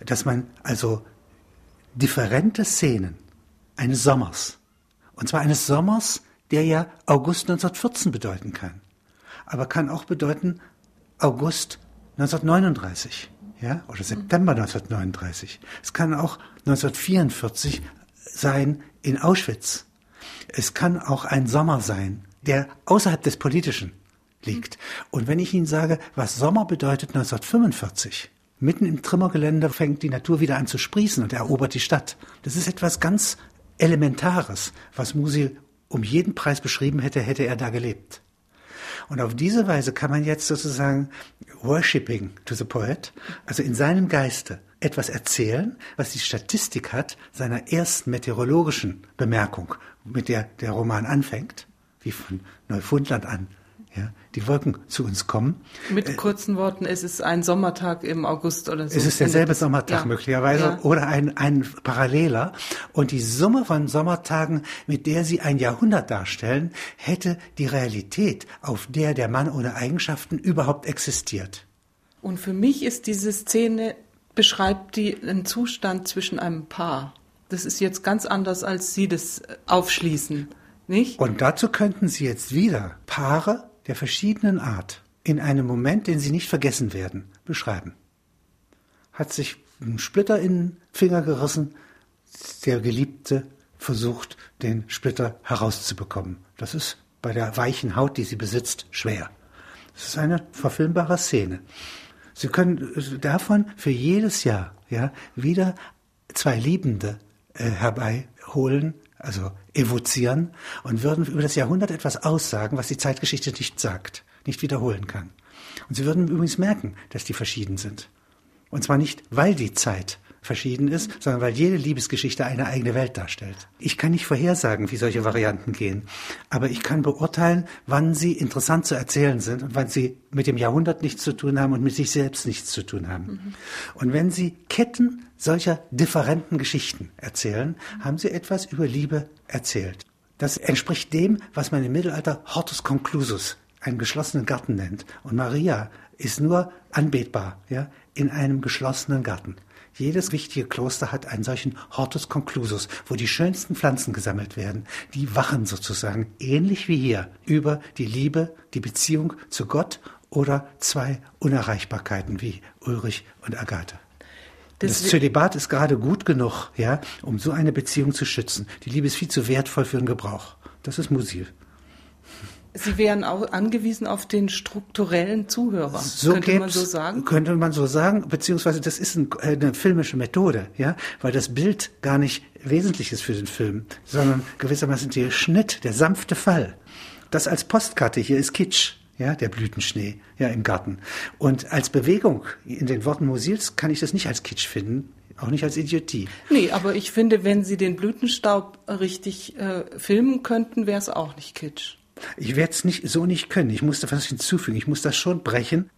dass man also differente Szenen eines Sommers. Und zwar eines Sommers, der ja August 1914 bedeuten kann. Aber kann auch bedeuten August 1939, ja, oder September 1939. Es kann auch 1944 sein in Auschwitz. Es kann auch ein Sommer sein, der außerhalb des Politischen liegt. Und wenn ich Ihnen sage, was Sommer bedeutet 1945, mitten im Trimmergelände fängt die Natur wieder an zu sprießen und erobert die Stadt. Das ist etwas ganz Elementares, was Musil um jeden Preis beschrieben hätte, hätte er da gelebt. Und auf diese Weise kann man jetzt sozusagen worshipping to the poet, also in seinem Geiste etwas erzählen, was die Statistik hat seiner ersten meteorologischen Bemerkung, mit der der Roman anfängt, wie von Neufundland an ja, die Wolken zu uns kommen. Mit äh, kurzen Worten, es ist ein Sommertag im August oder so. Es ist derselbe Sommertag ja. möglicherweise ja. oder ein, ein paralleler. Und die Summe von Sommertagen, mit der sie ein Jahrhundert darstellen, hätte die Realität, auf der der Mann ohne Eigenschaften überhaupt existiert. Und für mich ist diese Szene, beschreibt die einen Zustand zwischen einem Paar. Das ist jetzt ganz anders, als Sie das aufschließen. Nicht? Und dazu könnten Sie jetzt wieder Paare der verschiedenen Art in einem Moment, den sie nicht vergessen werden, beschreiben. Hat sich ein Splitter in den Finger gerissen, der Geliebte versucht, den Splitter herauszubekommen. Das ist bei der weichen Haut, die sie besitzt, schwer. Das ist eine verfilmbare Szene. Sie können davon für jedes Jahr ja, wieder zwei Liebende äh, herbeiholen, also evozieren und würden über das Jahrhundert etwas aussagen, was die Zeitgeschichte nicht sagt, nicht wiederholen kann. Und sie würden übrigens merken, dass die verschieden sind. Und zwar nicht, weil die Zeit verschieden ist, sondern weil jede Liebesgeschichte eine eigene Welt darstellt. Ich kann nicht vorhersagen, wie solche Varianten gehen, aber ich kann beurteilen, wann sie interessant zu erzählen sind und wann sie mit dem Jahrhundert nichts zu tun haben und mit sich selbst nichts zu tun haben. Mhm. Und wenn sie Ketten solcher differenten Geschichten erzählen, haben sie etwas über Liebe erzählt. Das entspricht dem, was man im Mittelalter Hortus Conclusus, einen geschlossenen Garten nennt. Und Maria ist nur anbetbar, ja, in einem geschlossenen Garten. Jedes wichtige Kloster hat einen solchen Hortus Conclusus, wo die schönsten Pflanzen gesammelt werden. Die wachen sozusagen, ähnlich wie hier, über die Liebe, die Beziehung zu Gott oder zwei Unerreichbarkeiten wie Ulrich und Agathe. Das, das Zölibat ist gerade gut genug, ja, um so eine Beziehung zu schützen. Die Liebe ist viel zu wertvoll für den Gebrauch. Das ist Musil. Sie wären auch angewiesen auf den strukturellen Zuhörer, so könnte man so sagen? Könnte man so sagen, beziehungsweise das ist ein, äh, eine filmische Methode, ja, weil das Bild gar nicht wesentlich ist für den Film, sondern gewissermaßen der Schnitt, der sanfte Fall. Das als Postkarte hier ist Kitsch ja, der Blütenschnee, ja, im Garten. Und als Bewegung in den Worten Musils kann ich das nicht als Kitsch finden, auch nicht als Idiotie. Nee, aber ich finde, wenn Sie den Blütenstaub richtig äh, filmen könnten, wäre es auch nicht Kitsch. Ich werde es nicht, so nicht können. Ich musste was hinzufügen. Ich muss das schon brechen.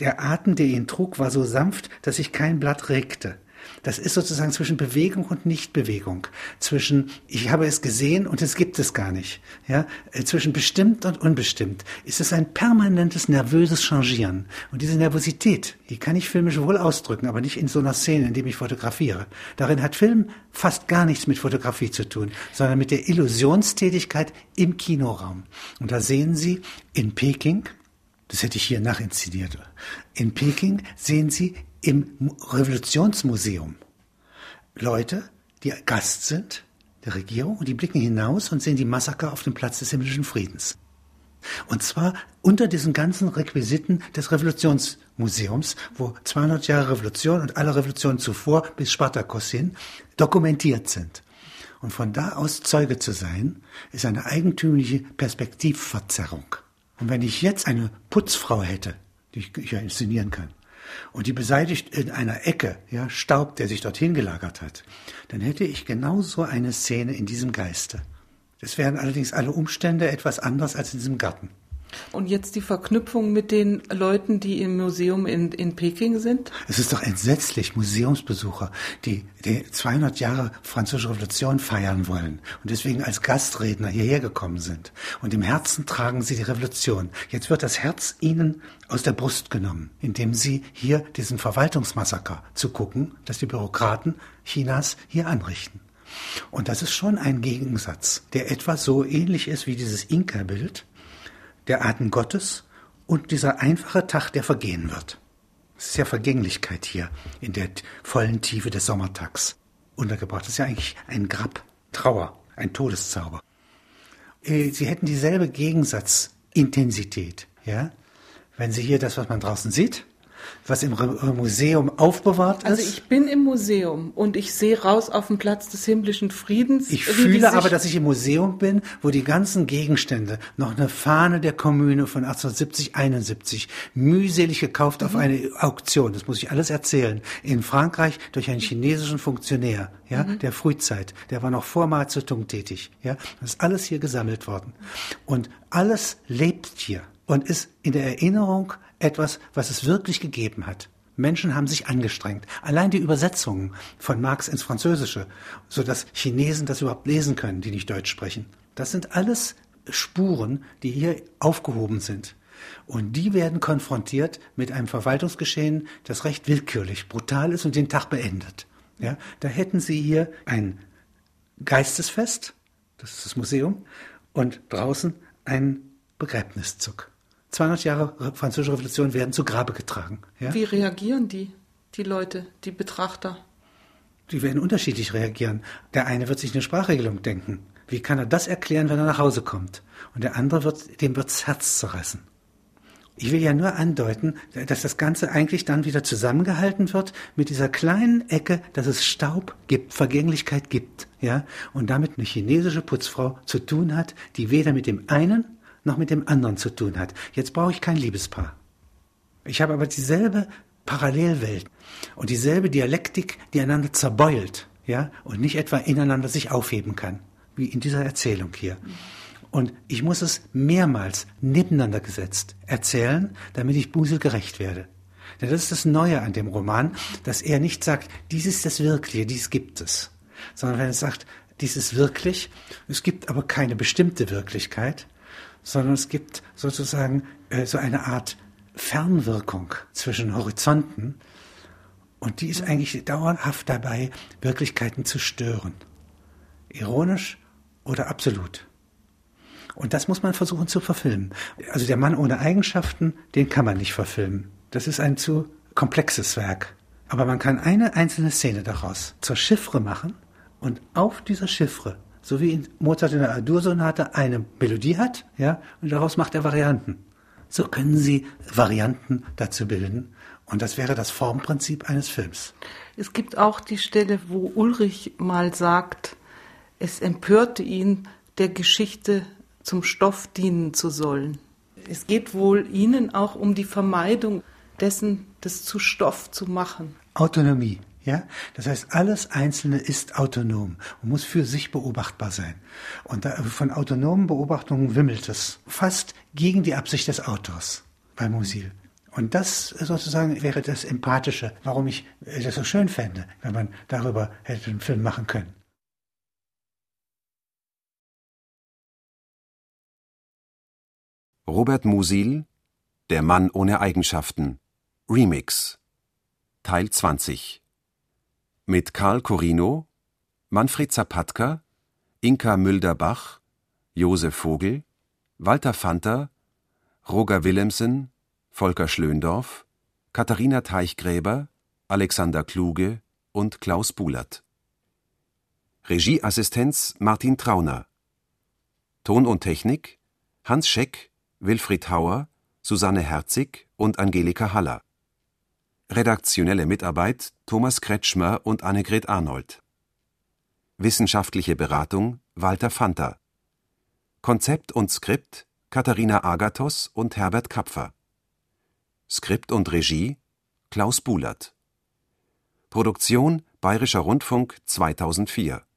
Der Atem, der ihn trug, war so sanft, dass sich kein Blatt regte. Das ist sozusagen zwischen Bewegung und Nichtbewegung, zwischen ich habe es gesehen und es gibt es gar nicht, ja, äh, zwischen bestimmt und unbestimmt. Ist es ein permanentes nervöses Changieren und diese Nervosität, die kann ich filmisch wohl ausdrücken, aber nicht in so einer Szene, in dem ich fotografiere. Darin hat Film fast gar nichts mit Fotografie zu tun, sondern mit der Illusionstätigkeit im Kinoraum. Und da sehen Sie in Peking das hätte ich hier nachinszeniert. In Peking sehen Sie im Revolutionsmuseum Leute, die Gast sind der Regierung und die blicken hinaus und sehen die Massaker auf dem Platz des himmlischen Friedens. Und zwar unter diesen ganzen Requisiten des Revolutionsmuseums, wo 200 Jahre Revolution und alle Revolutionen zuvor bis Spartakus hin dokumentiert sind. Und von da aus Zeuge zu sein, ist eine eigentümliche Perspektivverzerrung. Und wenn ich jetzt eine Putzfrau hätte, die ich ja inszenieren kann, und die beseitigt in einer Ecke ja, Staub, der sich dorthin gelagert hat, dann hätte ich genau so eine Szene in diesem Geiste. Es wären allerdings alle Umstände etwas anders als in diesem Garten. Und jetzt die Verknüpfung mit den Leuten, die im Museum in, in Peking sind? Es ist doch entsetzlich, Museumsbesucher, die, die 200 Jahre Französische Revolution feiern wollen und deswegen als Gastredner hierher gekommen sind. Und im Herzen tragen sie die Revolution. Jetzt wird das Herz ihnen aus der Brust genommen, indem sie hier diesen Verwaltungsmassaker zu gucken, dass die Bürokraten Chinas hier anrichten. Und das ist schon ein Gegensatz, der etwa so ähnlich ist wie dieses Inka-Bild, der Atem Gottes und dieser einfache Tag, der vergehen wird. Es ist ja Vergänglichkeit hier in der vollen Tiefe des Sommertags untergebracht. Das ist ja eigentlich ein Grab, Trauer, ein Todeszauber. Äh, Sie hätten dieselbe Gegensatzintensität, ja? Wenn Sie hier das, was man draußen sieht, was im Museum aufbewahrt also ist. Also ich bin im Museum und ich sehe raus auf den Platz des himmlischen Friedens. Ich fühle aber, dass ich im Museum bin, wo die ganzen Gegenstände, noch eine Fahne der Kommune von 1870, 71, mühselig gekauft mhm. auf eine Auktion, das muss ich alles erzählen, in Frankreich durch einen chinesischen Funktionär, ja, mhm. der Frühzeit, der war noch vor Mao Zedong tätig, ja, das ist alles hier gesammelt worden. Und alles lebt hier und ist in der Erinnerung etwas, was es wirklich gegeben hat. Menschen haben sich angestrengt. Allein die Übersetzungen von Marx ins Französische, so dass Chinesen das überhaupt lesen können, die nicht Deutsch sprechen. Das sind alles Spuren, die hier aufgehoben sind. Und die werden konfrontiert mit einem Verwaltungsgeschehen, das recht willkürlich, brutal ist und den Tag beendet. Ja, da hätten Sie hier ein Geistesfest, das ist das Museum, und draußen ein Begräbniszug. 200 Jahre Französische Revolution werden zu Grabe getragen. Ja? Wie reagieren die, die Leute, die Betrachter? Die werden unterschiedlich reagieren. Der eine wird sich eine Sprachregelung denken. Wie kann er das erklären, wenn er nach Hause kommt? Und der andere wird, dem wird's Herz zerreißen. Ich will ja nur andeuten, dass das Ganze eigentlich dann wieder zusammengehalten wird mit dieser kleinen Ecke, dass es Staub gibt, Vergänglichkeit gibt, ja, und damit eine chinesische Putzfrau zu tun hat, die weder mit dem einen noch mit dem anderen zu tun hat. Jetzt brauche ich kein Liebespaar. Ich habe aber dieselbe Parallelwelt und dieselbe Dialektik, die einander zerbeult, ja, und nicht etwa ineinander sich aufheben kann, wie in dieser Erzählung hier. Und ich muss es mehrmals nebeneinander gesetzt erzählen, damit ich Busel gerecht werde. Denn das ist das Neue an dem Roman, dass er nicht sagt, dies ist das Wirkliche, dies gibt es, sondern wenn er sagt, dies ist wirklich, es gibt aber keine bestimmte Wirklichkeit, sondern es gibt sozusagen äh, so eine Art Fernwirkung zwischen Horizonten und die ist eigentlich dauerhaft dabei, Wirklichkeiten zu stören. Ironisch oder absolut. Und das muss man versuchen zu verfilmen. Also der Mann ohne Eigenschaften, den kann man nicht verfilmen. Das ist ein zu komplexes Werk. Aber man kann eine einzelne Szene daraus zur Chiffre machen und auf dieser Chiffre so wie Mozart in der Adur-Sonate eine Melodie hat, ja, und daraus macht er Varianten. So können Sie Varianten dazu bilden. Und das wäre das Formprinzip eines Films. Es gibt auch die Stelle, wo Ulrich mal sagt, es empörte ihn, der Geschichte zum Stoff dienen zu sollen. Es geht wohl Ihnen auch um die Vermeidung dessen, das zu Stoff zu machen. Autonomie. Ja, das heißt, alles Einzelne ist autonom und muss für sich beobachtbar sein. Und da, von autonomen Beobachtungen wimmelt es fast gegen die Absicht des Autors bei Musil. Und das sozusagen wäre das Empathische, warum ich das so schön fände, wenn man darüber hätte einen Film machen können. Robert Musil Der Mann ohne Eigenschaften Remix Teil 20 mit Karl Corino, Manfred Zapatka, Inka Mülder-Bach, Josef Vogel, Walter Fanter, Roger Willemsen, Volker Schlöndorff, Katharina Teichgräber, Alexander Kluge und Klaus Bulert. Regieassistenz Martin Trauner. Ton und Technik Hans Scheck, Wilfried Hauer, Susanne Herzig und Angelika Haller. Redaktionelle Mitarbeit Thomas Kretschmer und Annegret Arnold. Wissenschaftliche Beratung Walter Fanter. Konzept und Skript Katharina Agathos und Herbert Kapfer. Skript und Regie Klaus Bulert. Produktion Bayerischer Rundfunk 2004